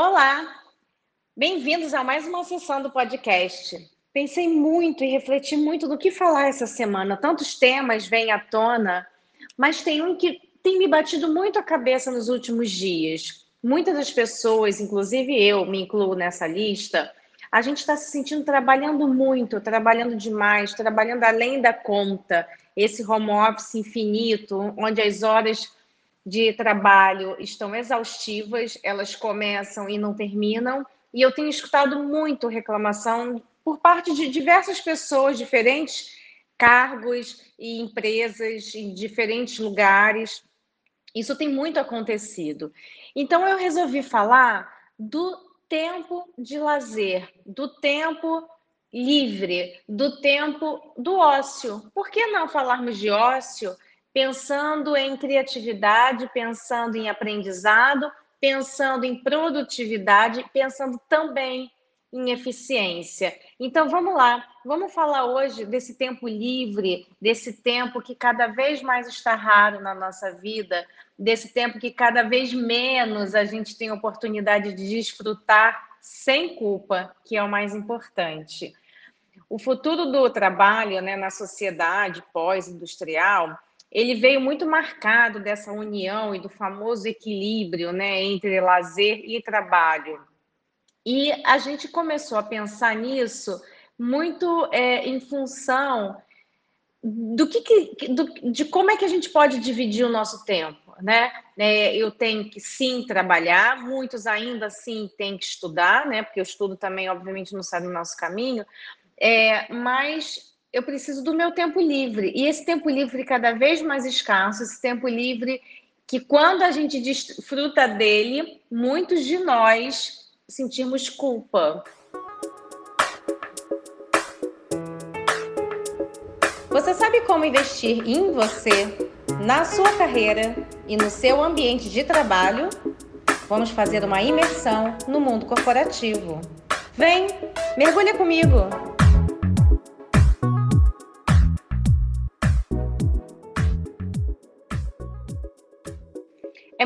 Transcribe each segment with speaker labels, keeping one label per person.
Speaker 1: Olá, bem-vindos a mais uma sessão do podcast. Pensei muito e refleti muito no que falar essa semana. Tantos temas vêm à tona, mas tem um que tem me batido muito a cabeça nos últimos dias. Muitas das pessoas, inclusive eu, me incluo nessa lista, a gente está se sentindo trabalhando muito, trabalhando demais, trabalhando além da conta. Esse home office infinito, onde as horas de trabalho estão exaustivas, elas começam e não terminam. E eu tenho escutado muito reclamação por parte de diversas pessoas, diferentes cargos e empresas em diferentes lugares. Isso tem muito acontecido. Então eu resolvi falar do tempo de lazer, do tempo livre, do tempo do ócio. Por que não falarmos de ócio pensando em criatividade, pensando em aprendizado, pensando em produtividade, pensando também em eficiência. Então vamos lá, vamos falar hoje desse tempo livre, desse tempo que cada vez mais está raro na nossa vida, desse tempo que cada vez menos a gente tem oportunidade de desfrutar sem culpa, que é o mais importante. O futuro do trabalho né, na sociedade pós-industrial, ele veio muito marcado dessa união e do famoso equilíbrio né, entre lazer e trabalho. E a gente começou a pensar nisso muito é, em função do que, que do, de como é que a gente pode dividir o nosso tempo, né? É, eu tenho que sim trabalhar, muitos ainda assim têm que estudar, né? Porque o estudo também, obviamente, não sai do nosso caminho, é, mas eu preciso do meu tempo livre e esse tempo livre cada vez mais escasso, esse tempo livre que quando a gente desfruta dele, muitos de nós sentirmos culpa. Você sabe como investir em você, na sua carreira e no seu ambiente de trabalho? Vamos fazer uma imersão no mundo corporativo. Vem, mergulha comigo!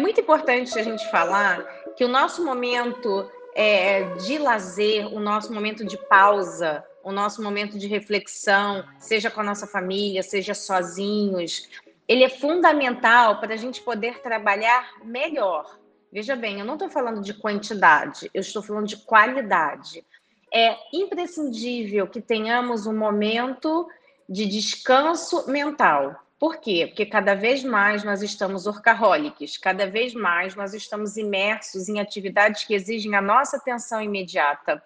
Speaker 1: Muito importante a gente falar que o nosso momento é, de lazer, o nosso momento de pausa, o nosso momento de reflexão, seja com a nossa família, seja sozinhos, ele é fundamental para a gente poder trabalhar melhor. Veja bem, eu não estou falando de quantidade, eu estou falando de qualidade. É imprescindível que tenhamos um momento de descanso mental. Por quê? Porque cada vez mais nós estamos orcaholics, cada vez mais nós estamos imersos em atividades que exigem a nossa atenção imediata,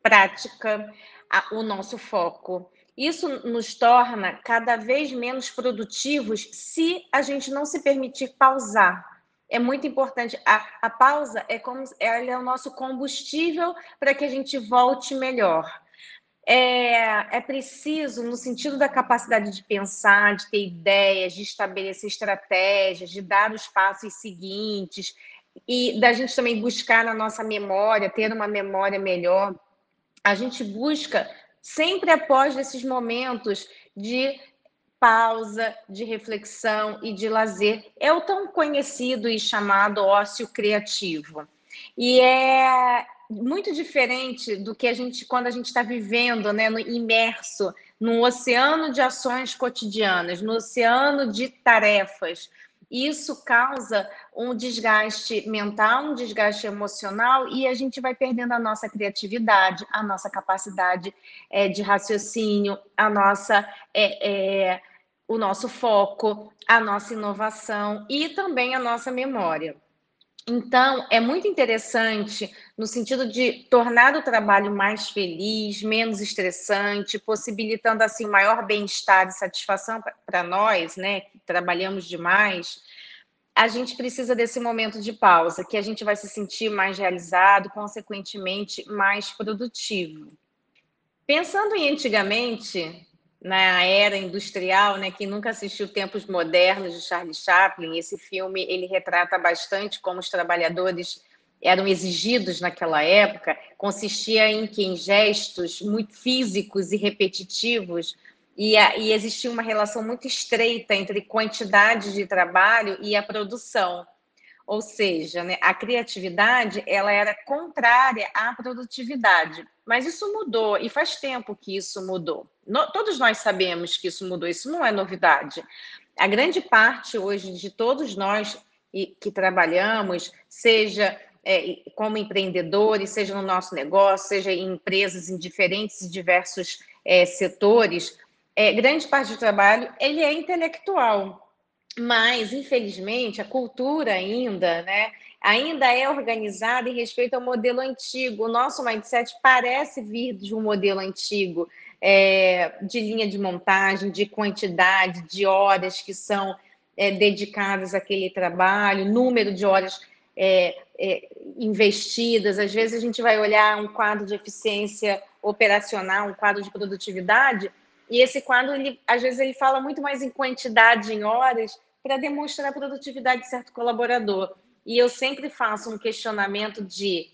Speaker 1: prática, a, o nosso foco. Isso nos torna cada vez menos produtivos se a gente não se permitir pausar. É muito importante. A, a pausa é como ela é o nosso combustível para que a gente volte melhor é, é preciso, no sentido da capacidade de pensar, de ter ideias, de estabelecer estratégias, de dar os passos seguintes e da gente também buscar na nossa memória, ter uma memória melhor. A gente busca sempre após esses momentos de pausa, de reflexão e de lazer. É o tão conhecido e chamado ócio criativo. E é muito diferente do que a gente, quando a gente está vivendo, né, no, imerso num oceano de ações cotidianas, no oceano de tarefas. Isso causa um desgaste mental, um desgaste emocional, e a gente vai perdendo a nossa criatividade, a nossa capacidade é, de raciocínio, a nossa, é, é, o nosso foco, a nossa inovação e também a nossa memória. Então, é muito interessante no sentido de tornar o trabalho mais feliz, menos estressante, possibilitando assim maior bem-estar e satisfação para nós, né, que trabalhamos demais. A gente precisa desse momento de pausa, que a gente vai se sentir mais realizado, consequentemente mais produtivo. Pensando em antigamente, na era industrial, né? Quem nunca assistiu Tempos Modernos de Charlie Chaplin, esse filme ele retrata bastante como os trabalhadores eram exigidos naquela época, consistia em que em gestos muito físicos e repetitivos e, a, e existia uma relação muito estreita entre quantidade de trabalho e a produção. ou seja, né, a criatividade ela era contrária à produtividade. Mas isso mudou e faz tempo que isso mudou. No, todos nós sabemos que isso mudou, isso não é novidade. A grande parte hoje de todos nós que trabalhamos, seja é, como empreendedores, seja no nosso negócio, seja em empresas em diferentes e diversos é, setores, é, grande parte do trabalho ele é intelectual. Mas, infelizmente, a cultura ainda, né, ainda é organizada em respeito ao modelo antigo. O nosso mindset parece vir de um modelo antigo, é, de linha de montagem, de quantidade, de horas que são é, dedicadas àquele trabalho, número de horas é, é investidas. Às vezes a gente vai olhar um quadro de eficiência operacional, um quadro de produtividade, e esse quadro, ele, às vezes, ele fala muito mais em quantidade, em horas, para demonstrar a produtividade de certo colaborador. E eu sempre faço um questionamento de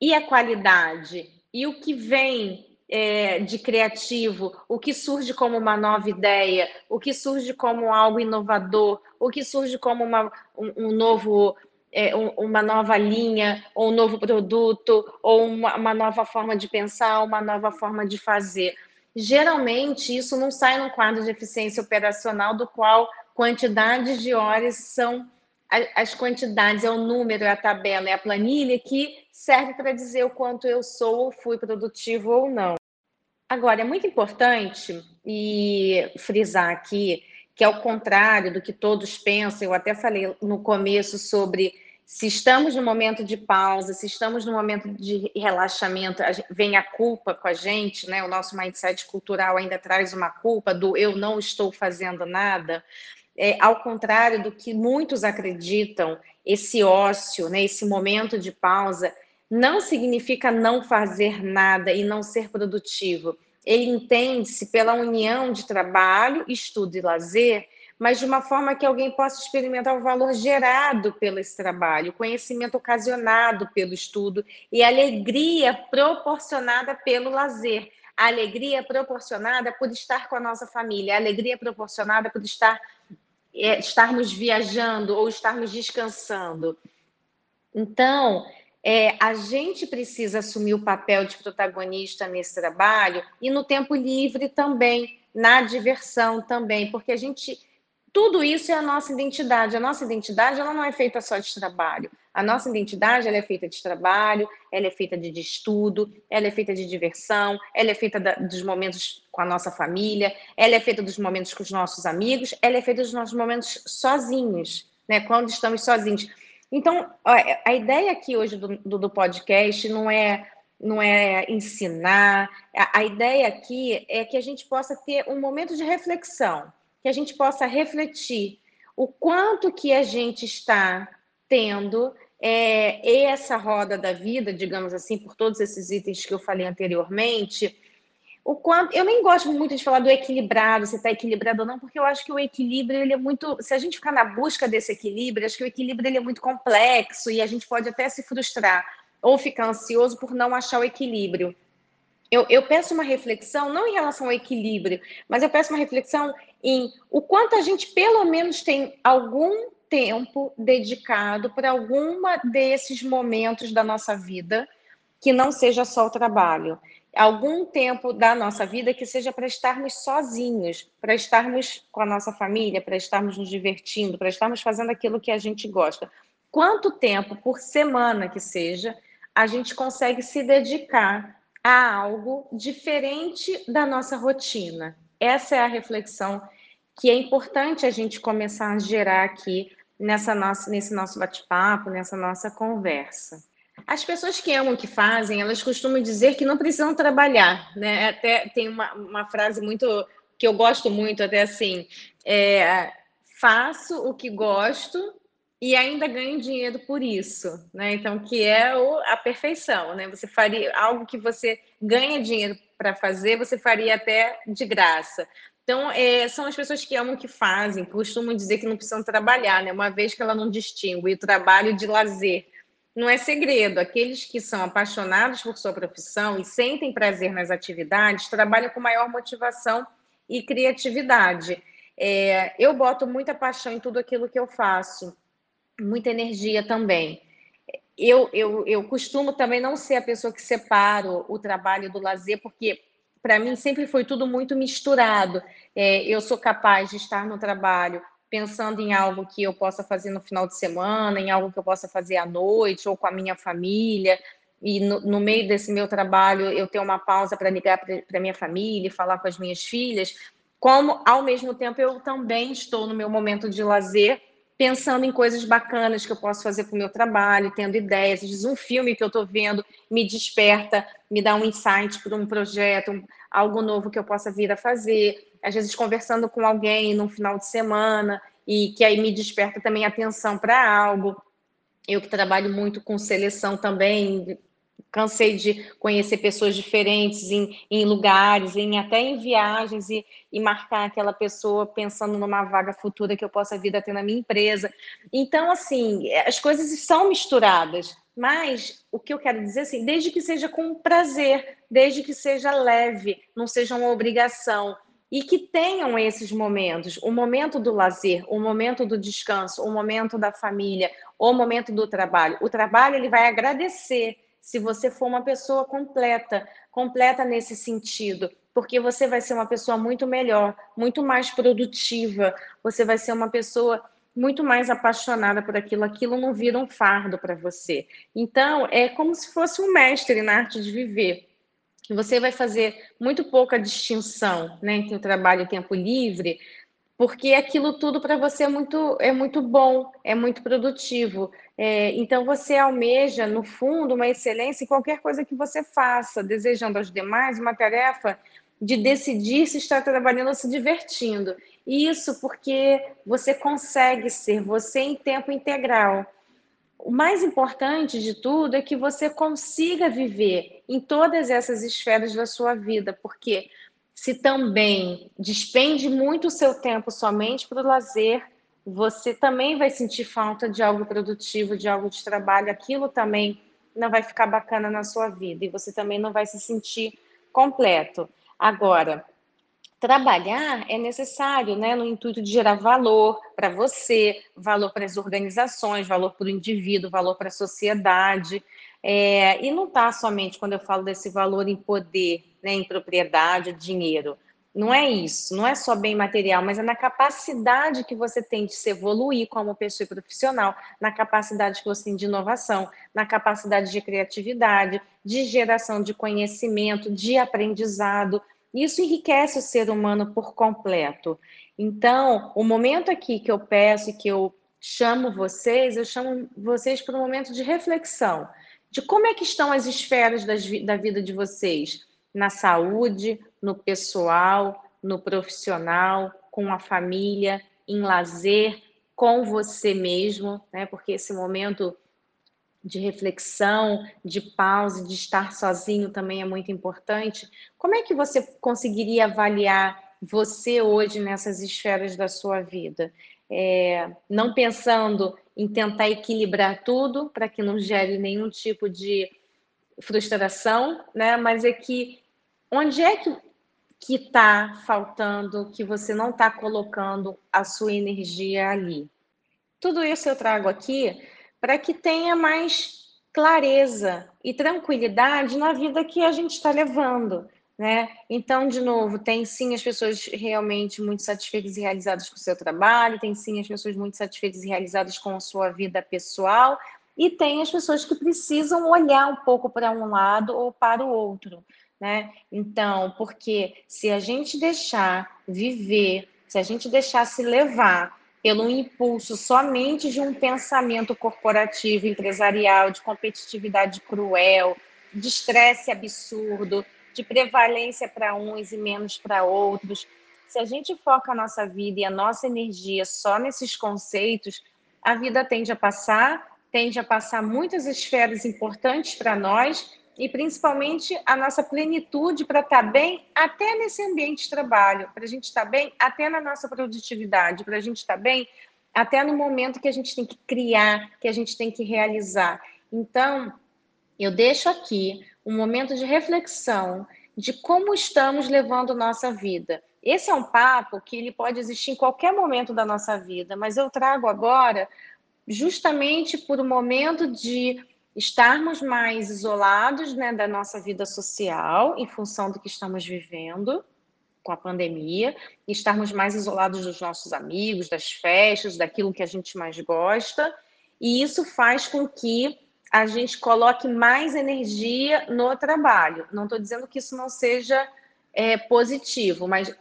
Speaker 1: e a qualidade? E o que vem é, de criativo? O que surge como uma nova ideia? O que surge como algo inovador? O que surge como uma, um, um novo é, uma nova linha, ou um novo produto, ou uma, uma, nova forma de pensar, uma nova forma de fazer. Geralmente, isso não sai no quadro de eficiência operacional, do qual quantidades de horas são as quantidades, é o número, é a tabela, é a planilha que serve para dizer o quanto eu sou ou fui produtivo ou não. Agora, é muito importante e frisar aqui que, ao contrário do que todos pensam, eu até falei no começo sobre se estamos no momento de pausa, se estamos no momento de relaxamento, vem a culpa com a gente, né? O nosso mindset cultural ainda traz uma culpa do eu não estou fazendo nada. É, ao contrário do que muitos acreditam, esse ócio, né, esse momento de pausa, não significa não fazer nada e não ser produtivo. Ele entende-se pela união de trabalho, estudo e lazer mas de uma forma que alguém possa experimentar o valor gerado pelo esse trabalho, o conhecimento ocasionado pelo estudo e a alegria proporcionada pelo lazer, a alegria proporcionada por estar com a nossa família, a alegria proporcionada por estar é, estarmos viajando ou estarmos descansando. Então, é, a gente precisa assumir o papel de protagonista nesse trabalho e no tempo livre também, na diversão também, porque a gente tudo isso é a nossa identidade. A nossa identidade ela não é feita só de trabalho. A nossa identidade ela é feita de trabalho, ela é feita de, estudo, ela é feita de diversão, ela é feita da, dos momentos com a nossa família, ela é feita dos momentos com os nossos amigos, ela é feita dos nossos momentos sozinhos, né? Quando estamos sozinhos. Então, a, ideia aqui hoje do, do, do podcast não é não é ensinar. A, a ideia aqui é que a gente possa ter um momento de reflexão que a gente possa refletir o quanto que a gente está tendo é, essa roda da vida, digamos assim, por todos esses itens que eu falei anteriormente, o quanto eu nem gosto muito de falar do equilibrado, se está equilibrado ou não, porque eu acho que o equilíbrio ele é muito, se a gente ficar na busca desse equilíbrio, acho que o equilíbrio ele é muito complexo e a gente pode até se frustrar ou ficar ansioso por não achar o equilíbrio. Eu, eu peço uma reflexão, não em relação ao equilíbrio, mas eu peço uma reflexão em o quanto a gente, pelo menos, tem algum tempo dedicado para alguma desses momentos da nossa vida que não seja só o trabalho. Algum tempo da nossa vida que seja para estarmos sozinhos, para estarmos com a nossa família, para estarmos nos divertindo, para estarmos fazendo aquilo que a gente gosta. Quanto tempo por semana que seja, a gente consegue se dedicar a algo diferente da nossa rotina. Essa é a reflexão que é importante a gente começar a gerar aqui nessa nossa, nesse nosso bate-papo, nessa nossa conversa. As pessoas que amam o que fazem, elas costumam dizer que não precisam trabalhar, né? Até tem uma, uma frase muito que eu gosto muito, até assim, é, faço o que gosto e ainda ganho dinheiro por isso, né? Então, que é o, a perfeição, né? Você faria algo que você ganha dinheiro para fazer, você faria até de graça. Então, é, são as pessoas que amam o que fazem, costumam dizer que não precisam trabalhar, né? Uma vez que ela não distingue o trabalho de lazer. Não é segredo, aqueles que são apaixonados por sua profissão e sentem prazer nas atividades trabalham com maior motivação e criatividade. É, eu boto muita paixão em tudo aquilo que eu faço muita energia também. Eu, eu, eu costumo também não ser a pessoa que separo o trabalho do lazer, porque para mim sempre foi tudo muito misturado. É, eu sou capaz de estar no trabalho pensando em algo que eu possa fazer no final de semana, em algo que eu possa fazer à noite ou com a minha família. E no, no meio desse meu trabalho eu ter uma pausa para ligar para minha família, falar com as minhas filhas, como ao mesmo tempo eu também estou no meu momento de lazer pensando em coisas bacanas que eu posso fazer com o meu trabalho, tendo ideias. Às vezes, um filme que eu estou vendo me desperta, me dá um insight para um projeto, um, algo novo que eu possa vir a fazer. Às vezes, conversando com alguém no final de semana e que aí me desperta também atenção para algo. Eu que trabalho muito com seleção também, cansei de conhecer pessoas diferentes em, em lugares, em até em viagens e, e, marcar aquela pessoa pensando numa vaga futura que eu possa vir a ter na minha empresa. Então, assim, as coisas são misturadas, mas o que eu quero dizer assim, desde que seja com prazer, desde que seja leve, não seja uma obrigação. E que tenham esses momentos, o momento do lazer, o momento do descanso, o momento da família, o momento do trabalho. O trabalho ele vai agradecer se você for uma pessoa completa, completa nesse sentido, porque você vai ser uma pessoa muito melhor, muito mais produtiva, você vai ser uma pessoa muito mais apaixonada por aquilo, aquilo não vira um fardo para você. Então, é como se fosse um mestre na arte de viver. Você vai fazer muito pouca distinção né, entre o trabalho e o tempo livre, porque aquilo tudo para você é muito, é muito bom, é muito produtivo. É, então você almeja, no fundo, uma excelência em qualquer coisa que você faça, desejando aos demais uma tarefa de decidir se está trabalhando ou se divertindo. Isso porque você consegue ser você em tempo integral. O mais importante de tudo é que você consiga viver em todas essas esferas da sua vida, porque se também despende muito o seu tempo somente para o lazer, você também vai sentir falta de algo produtivo, de algo de trabalho, aquilo também não vai ficar bacana na sua vida e você também não vai se sentir completo. Agora, trabalhar é necessário, né, no intuito de gerar valor para você, valor para as organizações, valor para o indivíduo, valor para a sociedade. É, e não está somente quando eu falo desse valor em poder, né, em propriedade, dinheiro. Não é isso, não é só bem material, mas é na capacidade que você tem de se evoluir como pessoa profissional, na capacidade que você tem de inovação, na capacidade de criatividade, de geração de conhecimento, de aprendizado. Isso enriquece o ser humano por completo. Então, o momento aqui que eu peço e que eu chamo vocês, eu chamo vocês para um momento de reflexão de como é que estão as esferas das, da vida de vocês, na saúde, no pessoal, no profissional, com a família, em lazer, com você mesmo, né? Porque esse momento de reflexão, de pausa, de estar sozinho também é muito importante. Como é que você conseguiria avaliar você hoje nessas esferas da sua vida? É, não pensando em tentar equilibrar tudo para que não gere nenhum tipo de frustração, né? Mas é que onde é que que está faltando, que você não está colocando a sua energia ali? Tudo isso eu trago aqui para que tenha mais clareza e tranquilidade na vida que a gente está levando. Né? Então, de novo, tem sim as pessoas realmente muito satisfeitas e realizadas com o seu trabalho, tem sim as pessoas muito satisfeitas e realizadas com a sua vida pessoal, e tem as pessoas que precisam olhar um pouco para um lado ou para o outro. Né? Então, porque se a gente deixar viver, se a gente deixar se levar pelo impulso somente de um pensamento corporativo, empresarial, de competitividade cruel, de estresse absurdo, de prevalência para uns e menos para outros. Se a gente foca a nossa vida e a nossa energia só nesses conceitos, a vida tende a passar, tende a passar muitas esferas importantes para nós e principalmente a nossa plenitude para estar tá bem até nesse ambiente de trabalho, para a gente estar tá bem até na nossa produtividade, para a gente estar tá bem até no momento que a gente tem que criar, que a gente tem que realizar. Então, eu deixo aqui um momento de reflexão de como estamos levando nossa vida. Esse é um papo que ele pode existir em qualquer momento da nossa vida, mas eu trago agora justamente por um momento de estarmos mais isolados né, da nossa vida social, em função do que estamos vivendo com a pandemia, estarmos mais isolados dos nossos amigos, das festas, daquilo que a gente mais gosta, e isso faz com que a gente coloque mais energia no trabalho. Não estou dizendo que isso não seja é, positivo, mas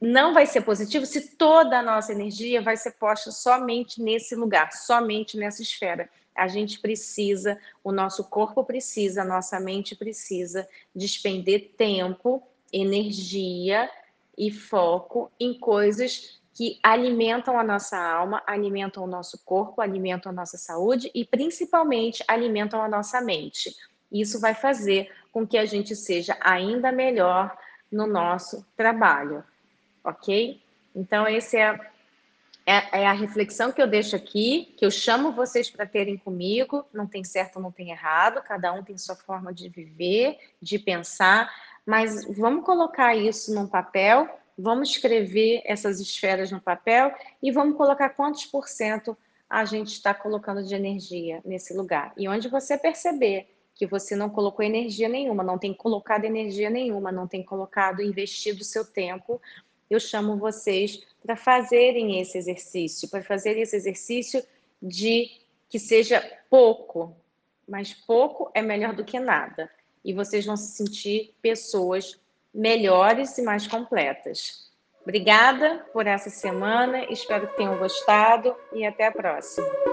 Speaker 1: não vai ser positivo se toda a nossa energia vai ser posta somente nesse lugar, somente nessa esfera. A gente precisa, o nosso corpo precisa, a nossa mente precisa despender tempo, energia e foco em coisas que alimentam a nossa alma, alimentam o nosso corpo, alimentam a nossa saúde e principalmente alimentam a nossa mente. Isso vai fazer com que a gente seja ainda melhor no nosso trabalho, ok? Então, esse é é, é, a reflexão que eu deixo aqui, que eu chamo vocês para terem comigo. Não tem certo, não tem errado, cada um tem sua forma de viver, de pensar, mas vamos colocar isso num papel, vamos escrever essas esferas no papel e vamos colocar quantos por cento a gente está colocando de energia nesse lugar. E onde você perceber que você não colocou energia nenhuma, não tem colocado energia nenhuma, não tem colocado, investido seu tempo, eu chamo vocês para fazerem esse exercício, para fazer esse exercício de que seja pouco, mas pouco é melhor do que nada. E vocês vão se sentir pessoas melhores e mais completas. Obrigada por essa semana, espero que tenham gostado e até a próxima.